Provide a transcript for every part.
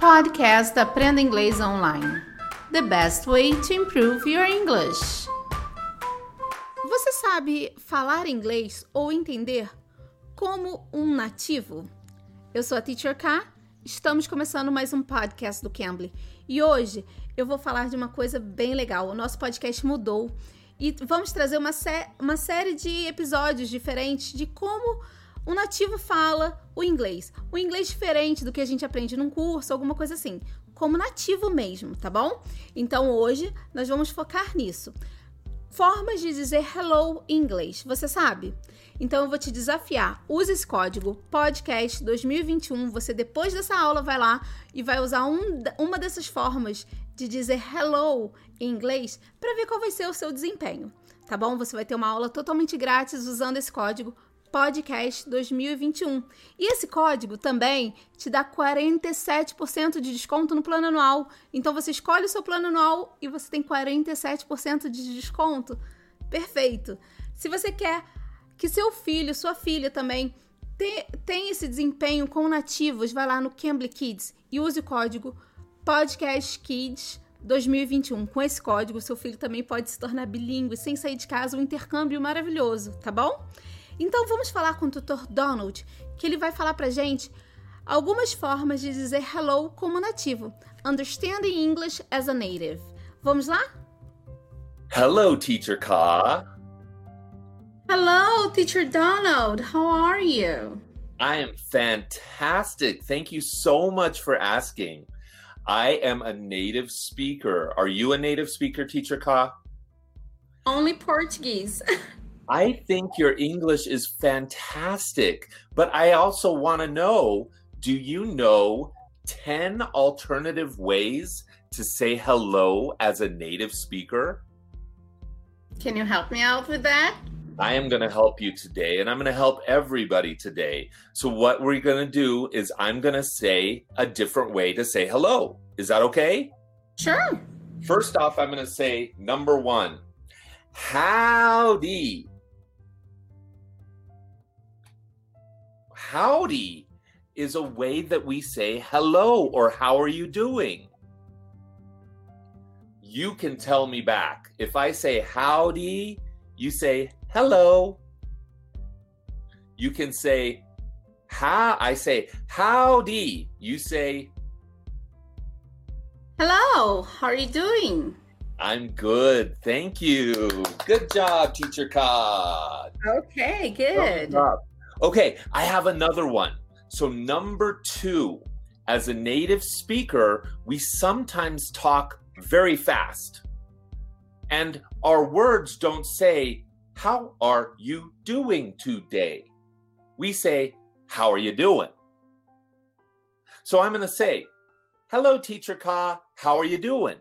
Podcast Aprenda Inglês Online. The best way to improve your English. Você sabe falar inglês ou entender como um nativo? Eu sou a Teacher K. Estamos começando mais um podcast do Cambly. E hoje eu vou falar de uma coisa bem legal. O nosso podcast mudou e vamos trazer uma, sé uma série de episódios diferentes de como um nativo fala o inglês. O inglês diferente do que a gente aprende num curso, alguma coisa assim. Como nativo mesmo, tá bom? Então hoje nós vamos focar nisso. Formas de dizer hello em inglês, você sabe? Então eu vou te desafiar. Use esse código podcast 2021. Você depois dessa aula vai lá e vai usar um, uma dessas formas de dizer hello em inglês para ver qual vai ser o seu desempenho, tá bom? Você vai ter uma aula totalmente grátis usando esse código podcast 2021. E esse código também te dá 47% de desconto no plano anual. Então você escolhe o seu plano anual e você tem 47% de desconto. Perfeito. Se você quer que seu filho, sua filha também tenha esse desempenho com nativos, vai lá no Cambly Kids e use o código Podcast Kids 2021. Com esse código, seu filho também pode se tornar bilíngue sem sair de casa, um intercâmbio maravilhoso, tá bom? Então vamos falar com o tutor Donald, que ele vai falar pra gente algumas formas de dizer hello como nativo. Understanding English as a native. Vamos lá? Hello, Teacher Ka. Hello, Teacher Donald. How are you? I am fantastic. Thank you so much for asking. I am a native speaker. Are you a native speaker, Teacher Ka? Only Portuguese. I think your English is fantastic, but I also want to know do you know 10 alternative ways to say hello as a native speaker? Can you help me out with that? I am going to help you today, and I'm going to help everybody today. So, what we're going to do is, I'm going to say a different way to say hello. Is that okay? Sure. First off, I'm going to say number one, howdy. Howdy is a way that we say hello or how are you doing? You can tell me back. If I say howdy, you say hello. You can say how I say howdy. You say Hello, how are you doing? I'm good. Thank you. Good job, teacher Cod. Okay, good. Okay, I have another one. So, number two, as a native speaker, we sometimes talk very fast. And our words don't say, How are you doing today? We say, How are you doing? So, I'm going to say, Hello, Teacher Ka. How are you doing?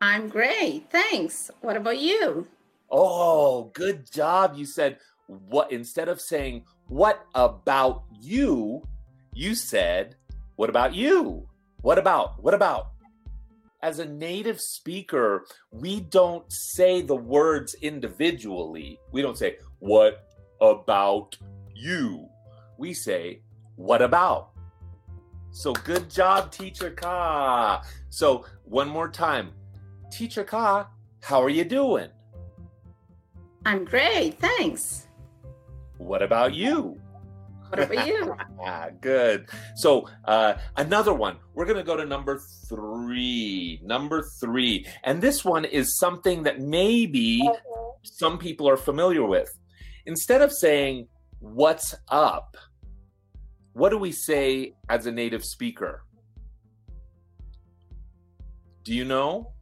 I'm great. Thanks. What about you? Oh, good job. You said, what instead of saying what about you? You said what about you? What about what about? As a native speaker we don't say the words individually. We don't say what about you? We say what about? So good job teacher ka. So one more time. Teacher ka how are you doing? I'm great thanks what about you? What about you? ah, Good. So, uh, another one. We're going to go to number three. Number three. And this one is something that maybe some people are familiar with. Instead of saying, What's up? What do we say as a native speaker? Do you know?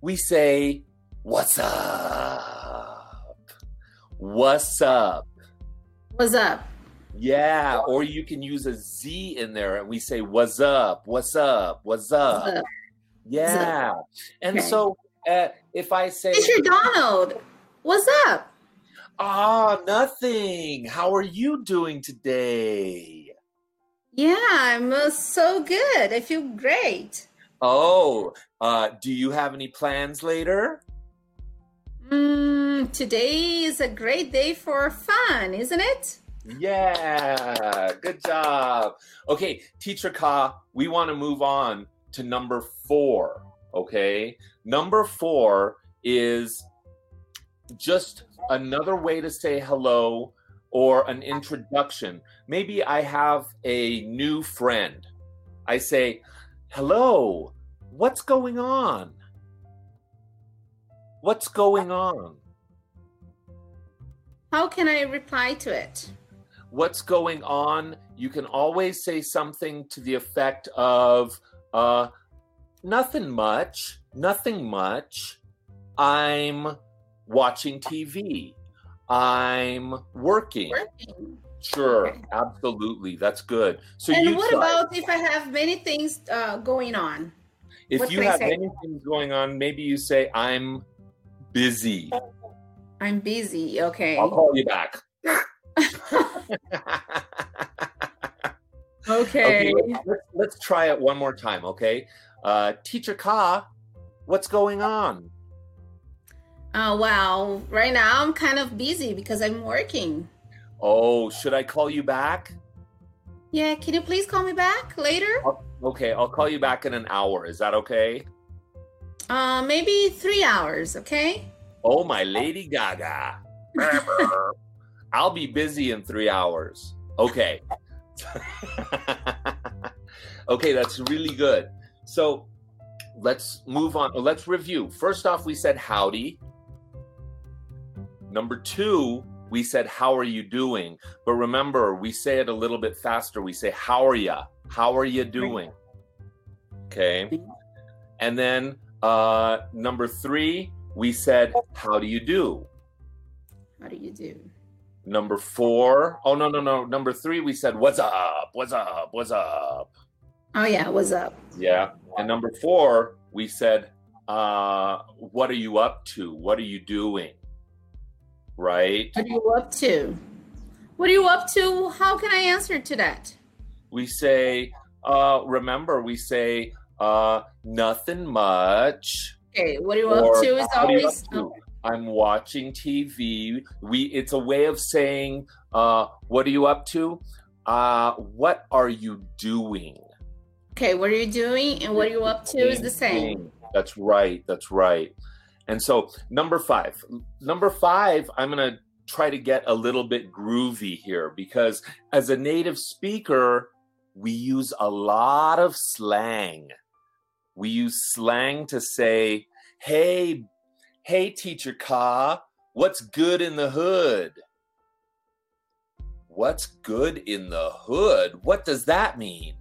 We say, What's up? What's up? What's up? Yeah, or you can use a Z in there and we say, What's up? What's up? What's up? What's up? Yeah. What's up? And okay. so uh, if I say, Mr. Donald, what's up? Ah, oh, nothing. How are you doing today? Yeah, I'm uh, so good. I feel great. Oh, uh, do you have any plans later? Mm, Mm, today is a great day for fun, isn't it? Yeah, good job. Okay, teacher Ka, we want to move on to number four. Okay, number four is just another way to say hello or an introduction. Maybe I have a new friend. I say, Hello, what's going on? What's going on? How can I reply to it? What's going on? You can always say something to the effect of, uh, nothing much, nothing much. I'm watching TV. I'm working. Working. Sure, Okay. absolutely. That's good. So and you what try. about if I have many things uh, going on? if what you have say? anything going on, maybe you say, I'm busy. I'm busy. Okay. I'll call you back. Okay. okay, let's, let's try it one more time, okay? Uh, Teacher Ka, what's going on? Oh, wow. right now I'm kind of busy because I'm working. Oh, should I call you back? Yeah, can you please call me back later? Okay, I'll call you back in an hour. Is that okay? Uh, maybe three hours, okay? Oh, my Lady Gaga. I'll be busy in three hours. Okay. okay, that's really good. So let's move on. Let's review. First off, we said howdy. Number two, we said how are you doing? But remember, we say it a little bit faster. We say how are ya? How are you doing? Okay. And then uh, number three, we said how do you do? How do you do? Number four, oh no, no, no. Number three, we said, What's up? What's up? What's up? Oh yeah, what's up? Yeah. And number four, we said, uh, What are you up to? What are you doing? Right? What are you up to? What are you up to? How can I answer to that? We say, uh, Remember, we say, uh, Nothing much. Okay, what are you Or up to is what are you always to? I'm watching TV. We it's a way of saying, uh, what are you up to? Uh, what are you doing? okay. What are you doing and what are you up to is the same. That's right. That's right. And so number five, number five, I'm gonna try to get a little bit groovy here because as a native speaker, we use a lot of slang. We use slang to say, "Hey, hey, teacher Ka, what's good in the hood?" What's good in the hood? What does that mean?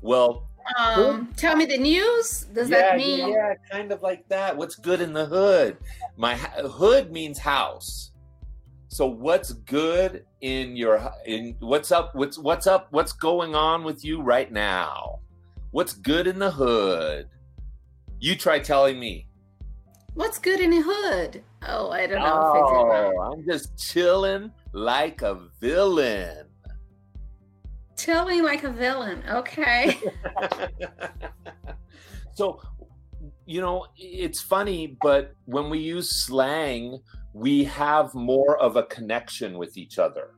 Well, Um, tell me the news. Does yeah, that mean? yeah, yeah, kind of like that. What's good in the hood? My hood means house. So what's good in your in what's up? What's what's up? What's going on with you right now? What's good in the hood? You try telling me. What's good in the hood? Oh, I don't know Oh, I'm just chilling like a villain. Chilling like a villain. Okay. so you know it's funny but when we use slang we have more of a connection with each other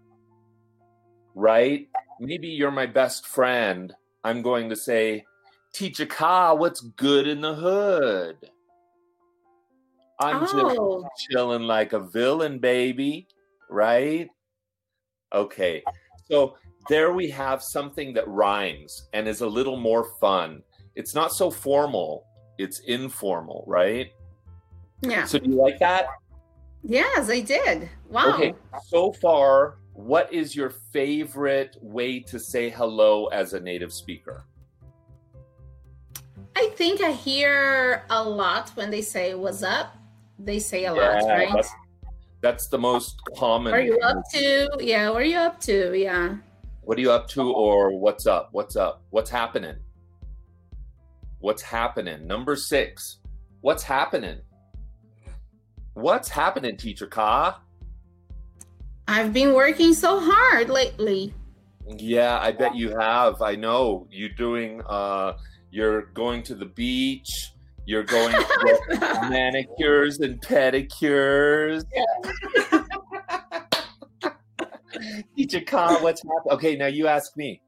right maybe you're my best friend i'm going to say teacher ka what's good in the hood i'm Oh. just chilling like a villain baby right okay so there we have something that rhymes and is a little more fun it's not so formal it's informal right yeah. so do you like that Yes, I did. Wow. okay so far what is your favorite way to say hello as a native speaker I think I hear a lot when they say "What's up." They say a lot, right? that's, that's the most common are you up to? Yeah. What are you up to? Yeah. what are you up to or what's up what's up what's happening what's happening number six what's happening what's happening teacher ka I've been working so hard lately. Yeah, I bet you have. I know you're doing. Uh, you're going to the beach. You're going to get manicures and pedicures. Teacher Ka, what's happening? Okay, now you ask me.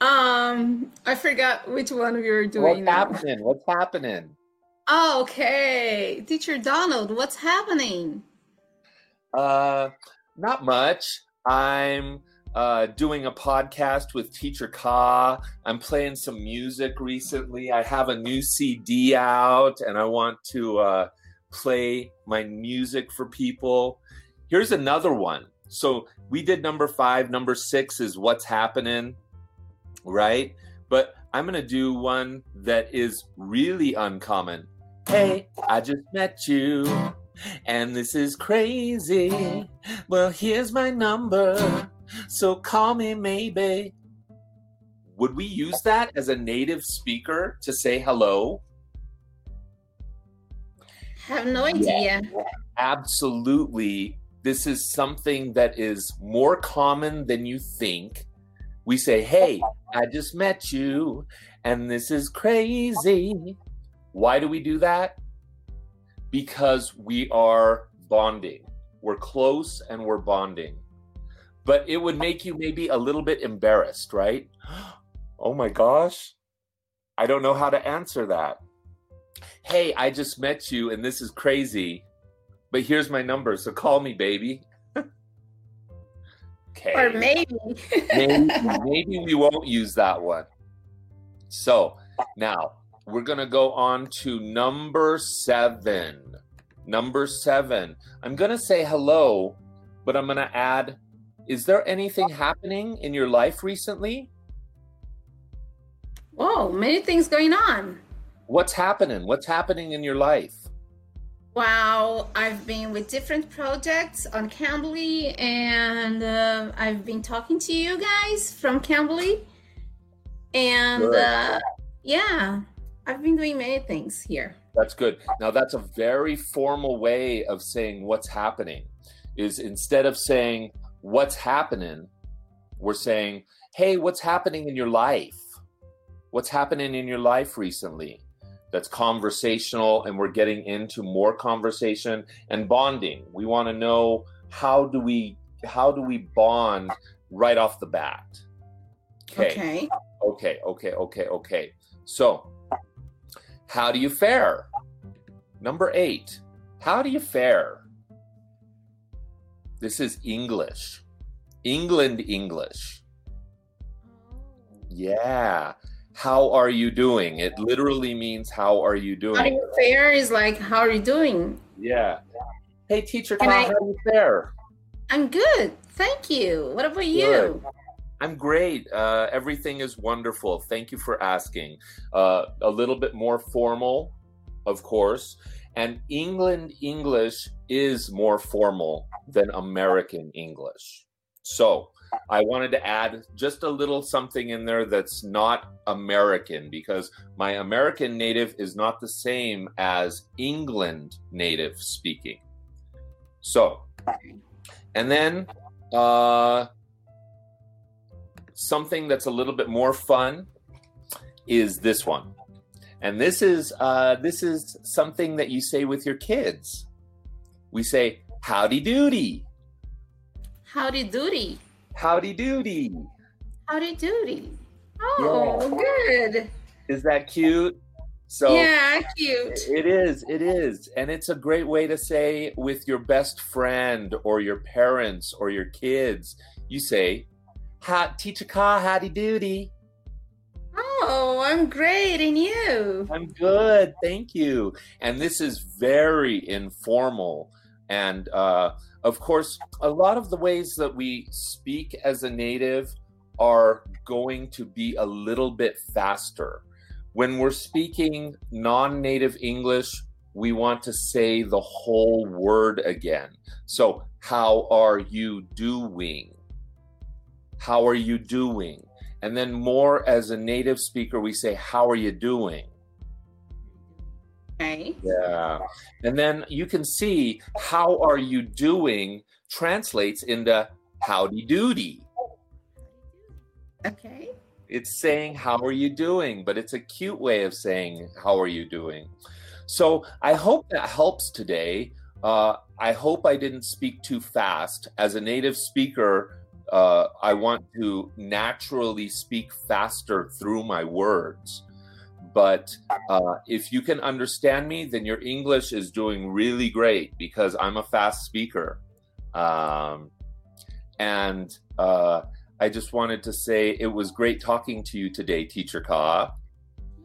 Um, I forgot which one we were doing. What's now. happening? What's happening? Oh, okay. Teacher Donald, what's happening? Uh, not much. I'm uh, doing a podcast with Teacher Ka. I'm playing some music recently. I have a new CD out and I want to uh, play my music for people. Here's another one. So we did number five. Number six is What's Happening, right? But I'm going to do one that is really uncommon. Hey, I just met you. And this is crazy. Well, here's my number. So call me maybe. Would we use that as a native speaker to say hello? I have no idea. Absolutely. This is something that is more common than you think. We say, Hey, I just met you, and this is crazy. Why do we do that? Because we are bonding. We're close and we're bonding. But it would make you maybe a little bit embarrassed, right? Oh my gosh. I don't know how to answer that. Hey, I just met you and this is crazy, but here's my number, so call me, baby. okay. Or maybe. maybe, maybe we won't use that one. So now we're going to go on to number seven. Number seven. I'm going to say hello, but I'm going to add Is there anything happening in your life recently? Whoa, many things going on. What's happening? What's happening in your life? Wow, I've been with different projects on Cambly, and uh, I've been talking to you guys from Cambly. And uh, yeah, I've been doing many things here. That's good. Now that's a very formal way of saying what's happening. Is instead of saying what's happening, we're saying, "Hey, what's happening in your life? What's happening in your life recently?" That's conversational and we're getting into more conversation and bonding. We want to know how do we how do we bond right off the bat? Okay. Okay, okay, okay, okay. So, how do you fare? Number eight, how do you fare? This is English. England English. Oh. Yeah. How are you doing? It literally means how are you doing? How do you fare is like, how are you doing? Yeah. Hey, teacher, Can Ka, I- how do you fare? I'm good. Thank you. What about Good. I'm great. Uh, everything is wonderful. Thank you for asking. Uh, a little bit more formal, of course. And England English is more formal than American English. So I wanted to add just a little something in there that's not American because my American native is not the same as England native speaking. So, and then uh, something that's a little bit more fun is this one and this is uh, this is something that you say with your kids we say howdy doody Howdy doody. howdy doody Howdy doody. Oh, good. is that cute so yeah, cute. It is, it is. And it's a great way to say with your best friend or your parents or your kids, you say, ha, teacher ka, howdy doody. Oh, I'm great. And you? I'm good, thank you. And this is very informal. And uh, of course, a lot of the ways that we speak as a native are going to be a little bit faster. When we're speaking non native English, we want to say the whole word again. So, how are you doing? How are you doing? And then, more as a native speaker, we say, How are you doing? Okay. Yeah. And then you can see how are you doing translates into howdy doody. Okay. It's saying how are you doing, but it's a cute way of saying how are you doing. So I hope that helps today. uh, I hope I didn't speak too fast. As a native speaker, uh, I want to naturally speak faster through my words. But uh, if you can understand me, then your English is doing really great because I'm a fast speaker. Um, and uh, I just wanted to say it was great talking to you today, Teacher Ka.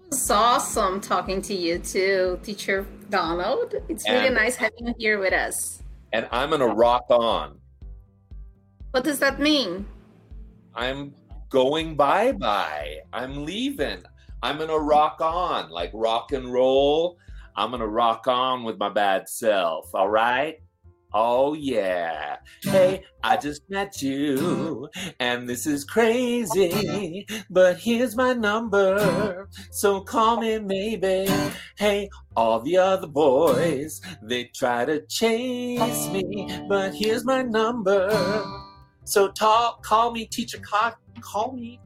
It's awesome talking to you too, Teacher Donald. It's really nice having you here with us. And I'm going to rock on. What does that mean? I'm going bye bye. I'm leaving. I'm going to rock on like rock and roll. I'm going to rock on with my bad self. All right. Oh, yeah. Hey, I just met you, and this is crazy, but here's my number, so call me maybe. Hey, all the other boys, they try to chase me, but here's my number. So talk, call me, teacher, call, call me.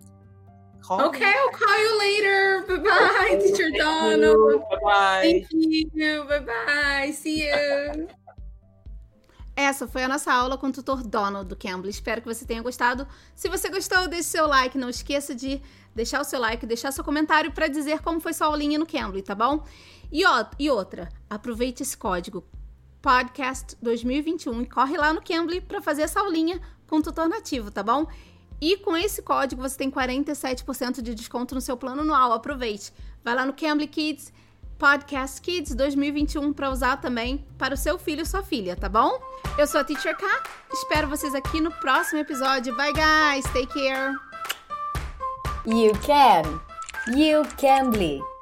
Call okay, me. I'll call you later. Bye bye, teacher Donald. Bye bye. Thank you. Bye bye. See you. Essa foi a nossa aula com o tutor Donald do Cambly. Espero que você tenha gostado. Se você gostou, deixe seu like. Não esqueça de deixar o seu like, deixar seu comentário para dizer como foi sua aulinha no Cambly, tá bom? E, ó, e outra, aproveite esse código podcast 2021 e corre lá no Cambly para fazer essa aulinha com tutor nativo, tá bom? E com esse código você tem 47% de desconto no seu plano anual. Aproveite. Vai lá no Cambly Kids Podcast Kids 2021 para usar também para o seu filho e sua filha, tá bom? Eu sou a Teacher K, espero vocês aqui no próximo episódio. Bye guys, take care. You can. You can.